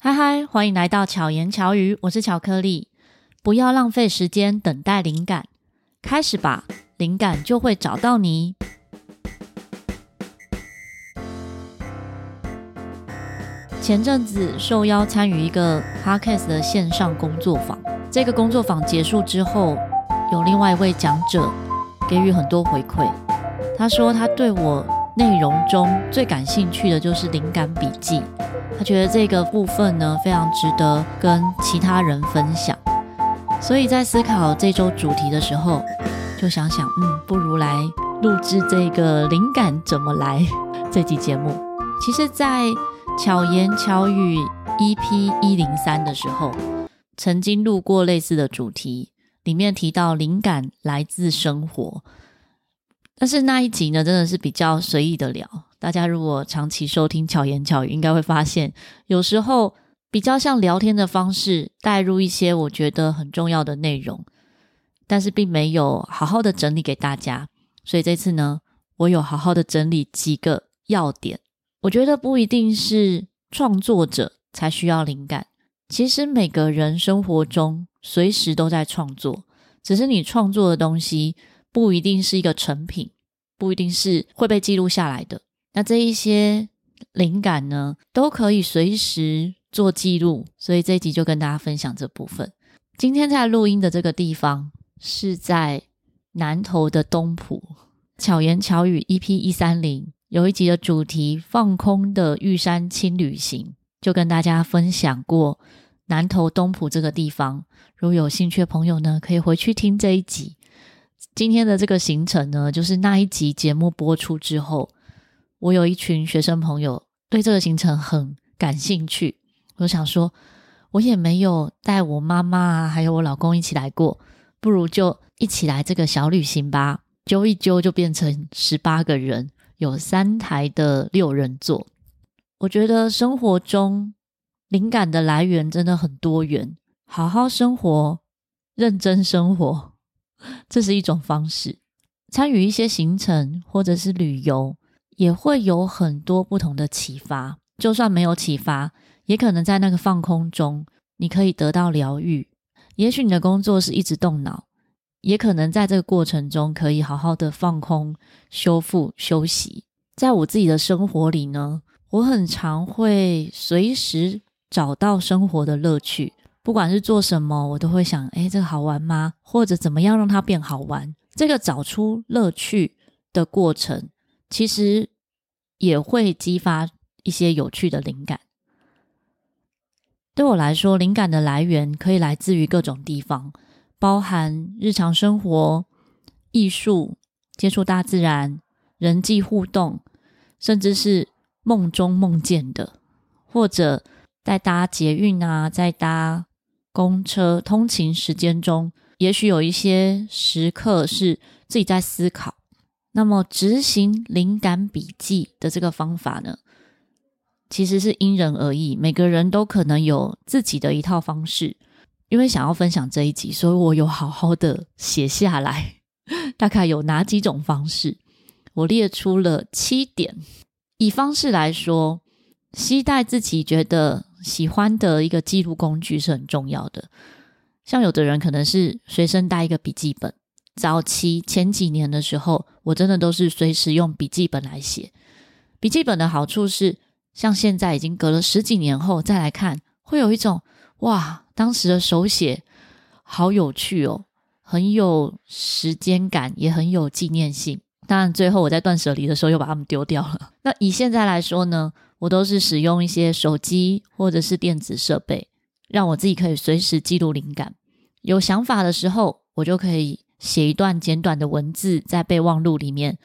嗨嗨，欢迎来到巧言巧语，我是巧克力。不要浪费时间等待灵感，开始吧，灵感就会找到你。前阵子受邀参与一个 Podcast 的线上工作坊，这个工作坊结束之后，有另外一位讲者给予很多回馈。他说他对我内容中最感兴趣的就是灵感笔记，他觉得这个部分呢，非常值得跟其他人分享。所以在思考这周主题的时候，就想想，嗯，不如来录制这个灵感怎么来这集节目。其实，在巧言巧语 EP 一零三的时候，曾经录过类似的主题，里面提到灵感来自生活。但是那一集呢，真的是比较随意的聊。大家如果长期收听巧言巧语，应该会发现，有时候比较像聊天的方式，带入一些我觉得很重要的内容，但是并没有好好的整理给大家。所以这次呢，我有好好的整理几个要点。我觉得不一定是创作者才需要灵感，其实每个人生活中随时都在创作，只是你创作的东西不一定是一个成品，不一定是会被记录下来的。那这一些灵感呢，都可以随时做记录，所以这一集就跟大家分享这部分。今天在录音的这个地方是在南投的东埔，巧言巧语 EP 一三零。有一集的主题“放空的玉山轻旅行”，就跟大家分享过南投东埔这个地方。如果有兴趣的朋友呢，可以回去听这一集。今天的这个行程呢，就是那一集节目播出之后，我有一群学生朋友对这个行程很感兴趣。我想说，我也没有带我妈妈啊，还有我老公一起来过，不如就一起来这个小旅行吧。揪一揪就变成十八个人。有三台的六人座，我觉得生活中灵感的来源真的很多元。好好生活，认真生活，这是一种方式。参与一些行程或者是旅游，也会有很多不同的启发。就算没有启发，也可能在那个放空中，你可以得到疗愈。也许你的工作是一直动脑。也可能在这个过程中，可以好好的放空、修复、休息。在我自己的生活里呢，我很常会随时找到生活的乐趣。不管是做什么，我都会想：诶，这个好玩吗？或者怎么样让它变好玩？这个找出乐趣的过程，其实也会激发一些有趣的灵感。对我来说，灵感的来源可以来自于各种地方。包含日常生活、艺术、接触大自然、人际互动，甚至是梦中梦见的，或者在搭捷运啊，在搭公车通勤时间中，也许有一些时刻是自己在思考。那么，执行灵感笔记的这个方法呢，其实是因人而异，每个人都可能有自己的一套方式。因为想要分享这一集，所以我有好好的写下来，大概有哪几种方式，我列出了七点。以方式来说，期待自己觉得喜欢的一个记录工具是很重要的。像有的人可能是随身带一个笔记本，早期前几年的时候，我真的都是随时用笔记本来写。笔记本的好处是，像现在已经隔了十几年后再来看，会有一种哇。当时的手写好有趣哦，很有时间感，也很有纪念性。当然，最后我在断舍离的时候又把它们丢掉了。那以现在来说呢，我都是使用一些手机或者是电子设备，让我自己可以随时记录灵感。有想法的时候，我就可以写一段简短的文字在备忘录里面，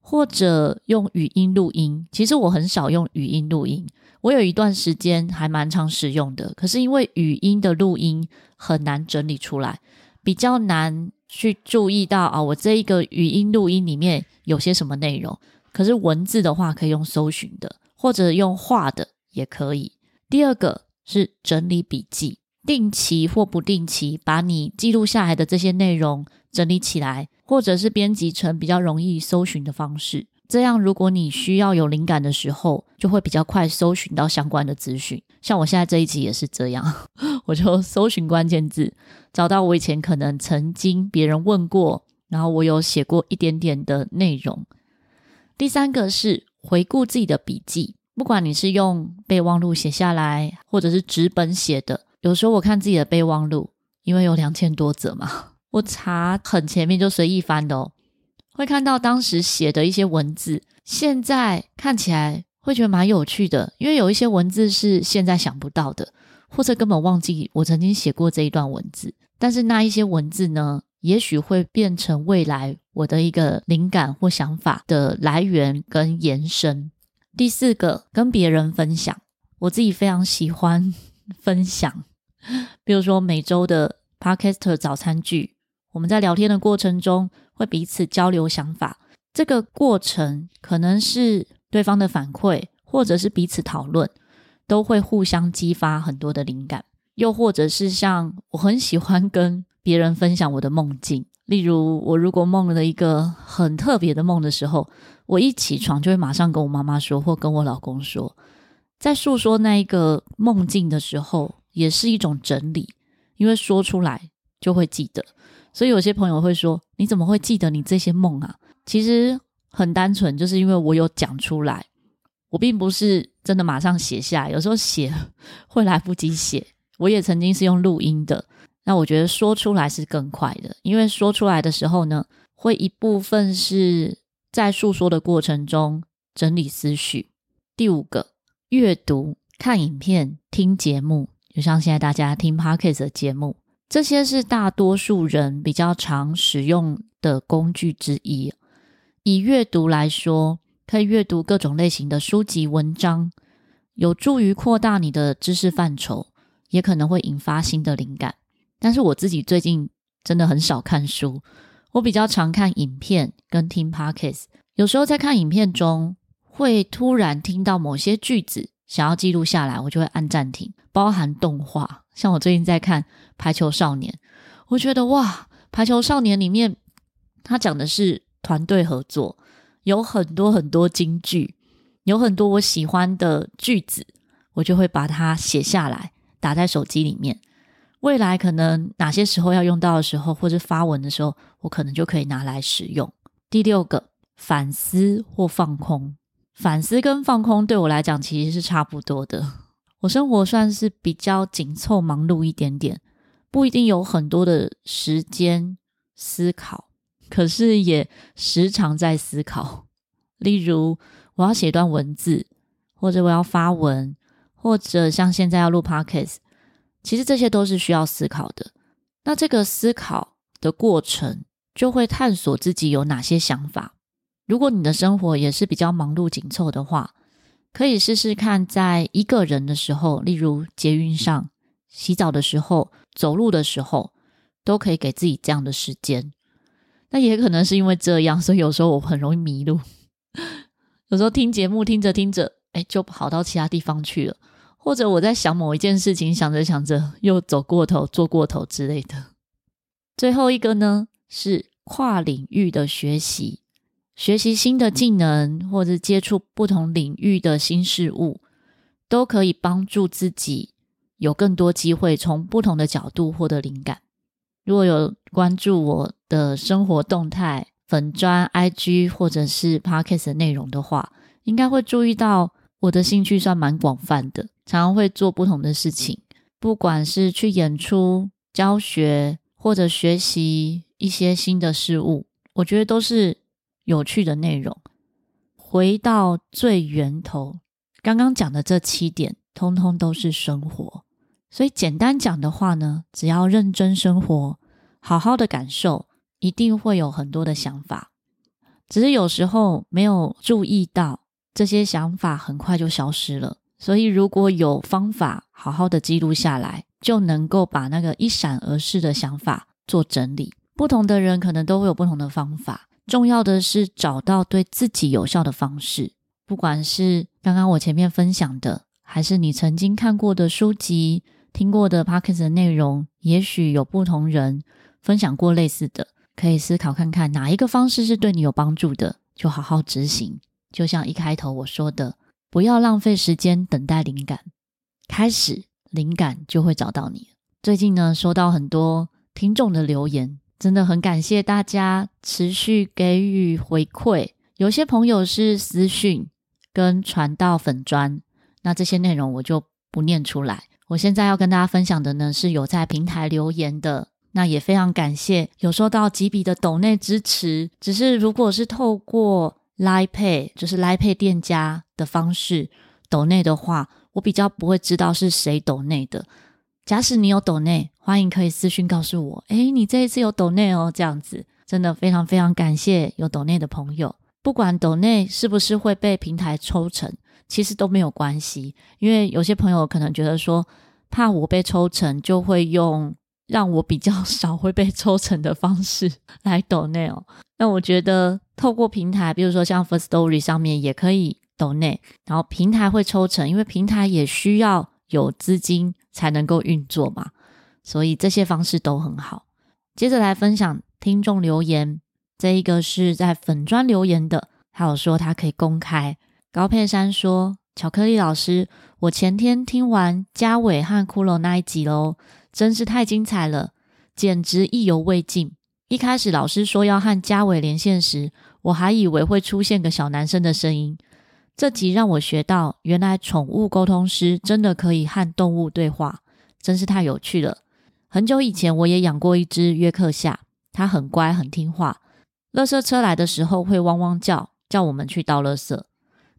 或者用语音录音。其实我很少用语音录音。我有一段时间还蛮常使用的，可是因为语音的录音很难整理出来，比较难去注意到啊，我这一个语音录音里面有些什么内容。可是文字的话可以用搜寻的，或者用画的也可以。第二个是整理笔记，定期或不定期把你记录下来的这些内容整理起来，或者是编辑成比较容易搜寻的方式。这样，如果你需要有灵感的时候，就会比较快搜寻到相关的资讯。像我现在这一集也是这样，我就搜寻关键字，找到我以前可能曾经别人问过，然后我有写过一点点的内容。第三个是回顾自己的笔记，不管你是用备忘录写下来，或者是纸本写的。有时候我看自己的备忘录，因为有两千多则嘛，我查很前面就随意翻的哦。会看到当时写的一些文字，现在看起来会觉得蛮有趣的，因为有一些文字是现在想不到的，或者根本忘记我曾经写过这一段文字。但是那一些文字呢，也许会变成未来我的一个灵感或想法的来源跟延伸。第四个，跟别人分享，我自己非常喜欢分享，比如说每周的 Podcaster 早餐剧，我们在聊天的过程中。会彼此交流想法，这个过程可能是对方的反馈，或者是彼此讨论，都会互相激发很多的灵感。又或者是像我很喜欢跟别人分享我的梦境，例如我如果梦了一个很特别的梦的时候，我一起床就会马上跟我妈妈说，或跟我老公说，在诉说那一个梦境的时候，也是一种整理，因为说出来就会记得。所以有些朋友会说：“你怎么会记得你这些梦啊？”其实很单纯，就是因为我有讲出来，我并不是真的马上写下来。有时候写 会来不及写，我也曾经是用录音的。那我觉得说出来是更快的，因为说出来的时候呢，会一部分是在诉说的过程中整理思绪。第五个，阅读、看影片、听节目，就像现在大家听 Podcast 的节目。这些是大多数人比较常使用的工具之一。以阅读来说，可以阅读各种类型的书籍、文章，有助于扩大你的知识范畴，也可能会引发新的灵感。但是我自己最近真的很少看书，我比较常看影片跟听 Podcast。有时候在看影片中，会突然听到某些句子，想要记录下来，我就会按暂停，包含动画。像我最近在看《排球少年》，我觉得哇，《排球少年》里面他讲的是团队合作，有很多很多金句，有很多我喜欢的句子，我就会把它写下来，打在手机里面。未来可能哪些时候要用到的时候，或者发文的时候，我可能就可以拿来使用。第六个，反思或放空，反思跟放空对我来讲其实是差不多的。我生活算是比较紧凑、忙碌一点点，不一定有很多的时间思考，可是也时常在思考。例如，我要写段文字，或者我要发文，或者像现在要录 Podcast，其实这些都是需要思考的。那这个思考的过程，就会探索自己有哪些想法。如果你的生活也是比较忙碌紧凑的话，可以试试看，在一个人的时候，例如捷运上、洗澡的时候、走路的时候，都可以给自己这样的时间。那也可能是因为这样，所以有时候我很容易迷路。有时候听节目听着听着，哎，就跑到其他地方去了，或者我在想某一件事情，想着想着又走过头、做过头之类的。最后一个呢，是跨领域的学习。学习新的技能，或者接触不同领域的新事物，都可以帮助自己有更多机会从不同的角度获得灵感。如果有关注我的生活动态、粉砖、IG 或者是 Podcast 的内容的话，应该会注意到我的兴趣算蛮广泛的，常常会做不同的事情，不管是去演出、教学或者学习一些新的事物，我觉得都是。有趣的内容，回到最源头，刚刚讲的这七点，通通都是生活。所以简单讲的话呢，只要认真生活，好好的感受，一定会有很多的想法。只是有时候没有注意到，这些想法很快就消失了。所以如果有方法，好好的记录下来，就能够把那个一闪而逝的想法做整理。不同的人可能都会有不同的方法。重要的是找到对自己有效的方式，不管是刚刚我前面分享的，还是你曾经看过的书籍、听过的 Podcast 的内容，也许有不同人分享过类似的，可以思考看看哪一个方式是对你有帮助的，就好好执行。就像一开头我说的，不要浪费时间等待灵感，开始灵感就会找到你。最近呢，收到很多听众的留言，真的很感谢大家持续给予回馈。有些朋友是私讯跟传到粉专，那这些内容我就不念出来。我现在要跟大家分享的呢，是有在平台留言的。那也非常感谢有收到几笔的抖内支持，只是如果是透过 Line Pay，就是 Line Pay 店家的方式抖内的话，我比较不会知道是谁抖内的。假使你有抖内，欢迎可以私讯告诉我，诶，你这一次有抖内哦，这样子真的非常非常感谢有抖内的朋友。不管抖内是不是会被平台抽成，其实都没有关系，因为有些朋友可能觉得说，怕我被抽成，就会用。让我比较 少会被抽成的方式来抖内哦。那我觉得透过平台，比如说像 First Story 上面也可以抖内，然后平台会抽成，因为平台也需要有资金才能够运作嘛，所以这些方式都很好。接着来分享听众留言，这一个是在粉专留言的，还有说他可以公开。高佩珊说：“巧克力老师，我前天听完嘉伟和骷髅那一集喽。”真是太精彩了，简直意犹未尽。一开始老师说要和嘉伟连线时，我还以为会出现个小男生的声音。这集让我学到，原来宠物沟通师真的可以和动物对话，真是太有趣了。很久以前我也养过一只约克夏，它很乖很听话。垃圾车来的时候会汪汪叫，叫我们去倒垃圾。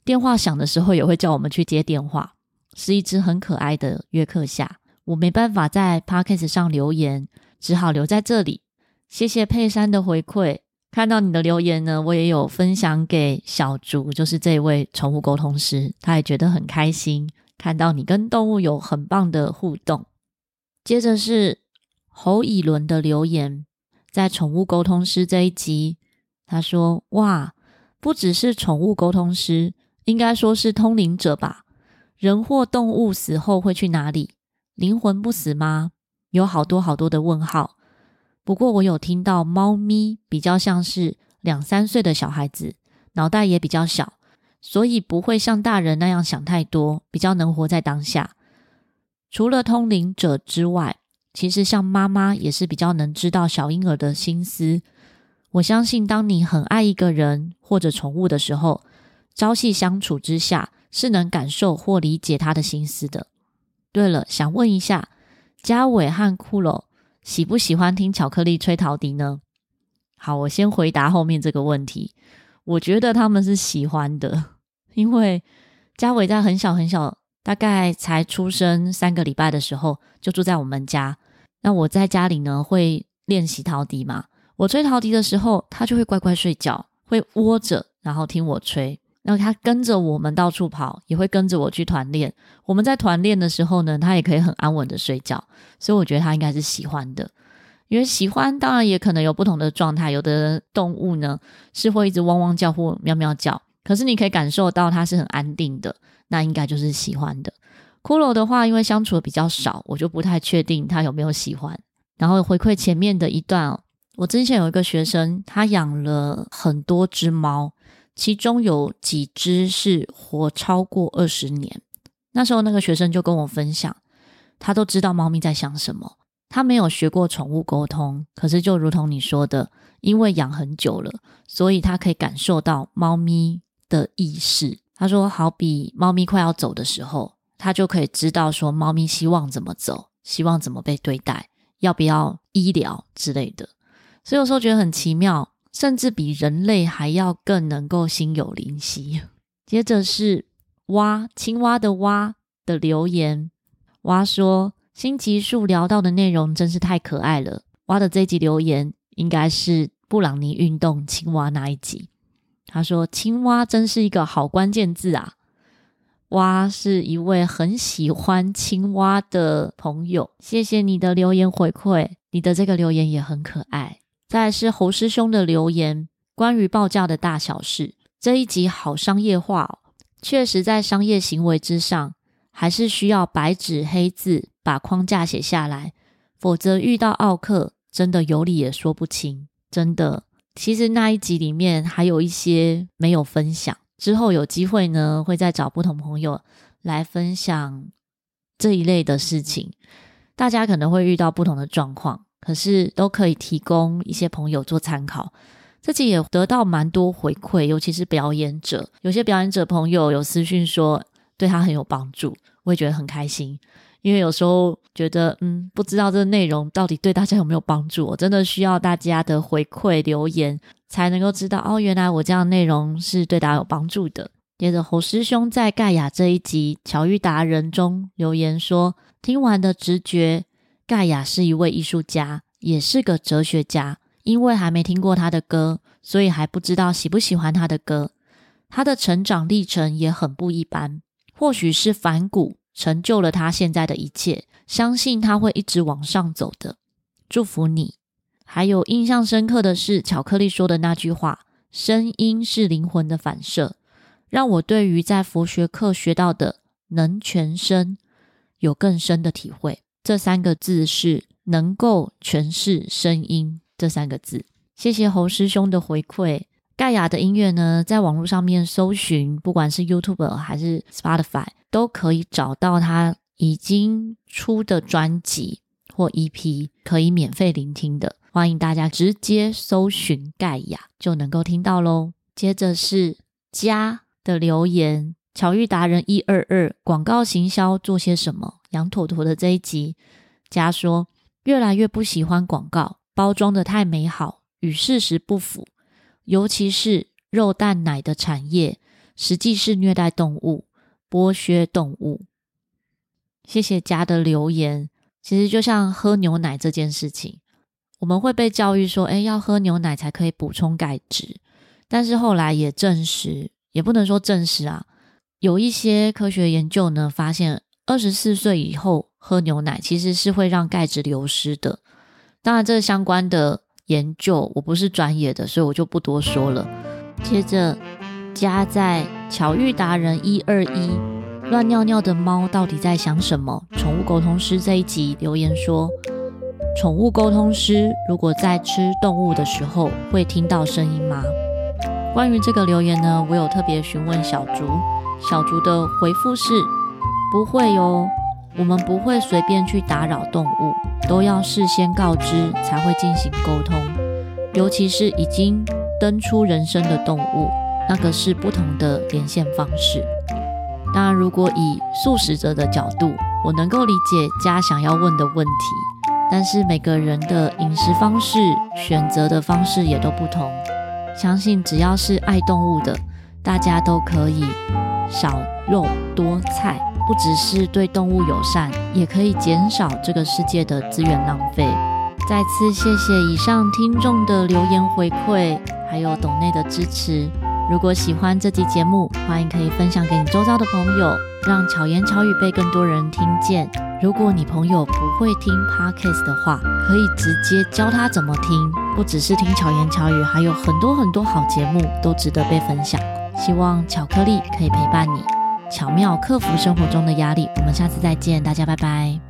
电话响的时候也会叫我们去接电话，是一只很可爱的约克夏。我没办法在 Podcast 上留言，只好留在这里。谢谢佩珊的回馈，看到你的留言呢，我也有分享给小竹，就是这位宠物沟通师，他也觉得很开心，看到你跟动物有很棒的互动。接着是侯以伦的留言，在宠物沟通师这一集，他说：“哇，不只是宠物沟通师，应该说是通灵者吧？人或动物死后会去哪里？”灵魂不死吗？有好多好多的问号。不过我有听到，猫咪比较像是两三岁的小孩子，脑袋也比较小，所以不会像大人那样想太多，比较能活在当下。除了通灵者之外，其实像妈妈也是比较能知道小婴儿的心思。我相信，当你很爱一个人或者宠物的时候，朝夕相处之下，是能感受或理解他的心思的。对了，想问一下，嘉伟和骷髅喜不喜欢听巧克力吹陶笛呢？好，我先回答后面这个问题。我觉得他们是喜欢的，因为嘉伟在很小很小，大概才出生三个礼拜的时候就住在我们家。那我在家里呢会练习陶笛嘛，我吹陶笛的时候，他就会乖乖睡觉，会窝着，然后听我吹。然后他跟着我们到处跑，也会跟着我去团练。我们在团练的时候呢，他也可以很安稳的睡觉，所以我觉得他应该是喜欢的。因为喜欢，当然也可能有不同的状态。有的动物呢是会一直汪汪叫或喵喵叫，可是你可以感受到它是很安定的，那应该就是喜欢的。骷髅的话，因为相处的比较少，我就不太确定它有没有喜欢。然后回馈前面的一段，我之前有一个学生，他养了很多只猫。其中有几只是活超过二十年。那时候那个学生就跟我分享，他都知道猫咪在想什么。他没有学过宠物沟通，可是就如同你说的，因为养很久了，所以他可以感受到猫咪的意识。他说，好比猫咪快要走的时候，他就可以知道说猫咪希望怎么走，希望怎么被对待，要不要医疗之类的。所以有时候觉得很奇妙。甚至比人类还要更能够心有灵犀。接着是蛙青蛙的蛙的留言，蛙说新集数聊到的内容真是太可爱了。蛙的这一集留言应该是布朗尼运动青蛙那一集。他说青蛙真是一个好关键字啊。蛙是一位很喜欢青蛙的朋友，谢谢你的留言回馈，你的这个留言也很可爱。再来是侯师兄的留言，关于报价的大小事。这一集好商业化哦，确实在商业行为之上，还是需要白纸黑字把框架写下来，否则遇到奥客，真的有理也说不清。真的，其实那一集里面还有一些没有分享，之后有机会呢，会再找不同朋友来分享这一类的事情。大家可能会遇到不同的状况，可是都可以提供一些朋友做参考。自己也得到蛮多回馈，尤其是表演者，有些表演者朋友有私讯说对他很有帮助，我也觉得很开心。因为有时候觉得，嗯，不知道这个内容到底对大家有没有帮助，我真的需要大家的回馈留言，才能够知道哦，原来我这样的内容是对大家有帮助的。接着侯师兄在盖亚这一集巧遇达人中留言说，听完的直觉，盖亚是一位艺术家，也是个哲学家。因为还没听过他的歌，所以还不知道喜不喜欢他的歌。他的成长历程也很不一般，或许是反骨成就了他现在的一切。相信他会一直往上走的，祝福你。还有印象深刻的是巧克力说的那句话：“声音是灵魂的反射”，让我对于在佛学课学到的“能全身”有更深的体会。这三个字是能够诠释声音。这三个字，谢谢侯师兄的回馈。盖亚的音乐呢，在网络上面搜寻，不管是 YouTube 还是 Spotify，都可以找到他已经出的专辑或 EP，可以免费聆听的。欢迎大家直接搜寻盖亚就能够听到喽。接着是家的留言，巧遇达人一二二，广告行销做些什么？羊驼驼的这一集，家说越来越不喜欢广告。包装的太美好，与事实不符，尤其是肉蛋奶的产业，实际是虐待动物、剥削动物。谢谢家的留言。其实就像喝牛奶这件事情，我们会被教育说，诶，要喝牛奶才可以补充钙质。但是后来也证实，也不能说证实啊，有一些科学研究呢，发现二十四岁以后喝牛奶其实是会让钙质流失的。当然，这相关的研究我不是专业的，所以我就不多说了。接着，加在巧遇达人一二一乱尿尿的猫到底在想什么？宠物沟通师这一集留言说，宠物沟通师如果在吃动物的时候会听到声音吗？关于这个留言呢，我有特别询问小竹，小竹的回复是不会哟。我们不会随便去打扰动物，都要事先告知才会进行沟通。尤其是已经登出人生的动物，那个是不同的连线方式。当然，如果以素食者的角度，我能够理解家想要问的问题，但是每个人的饮食方式、选择的方式也都不同。相信只要是爱动物的，大家都可以少肉多菜。不只是对动物友善，也可以减少这个世界的资源浪费。再次谢谢以上听众的留言回馈，还有董内的支持。如果喜欢这集节目，欢迎可以分享给你周遭的朋友，让巧言巧语被更多人听见。如果你朋友不会听 Podcast 的话，可以直接教他怎么听。不只是听巧言巧语，还有很多很多好节目都值得被分享。希望巧克力可以陪伴你。巧妙克服生活中的压力，我们下次再见，大家拜拜。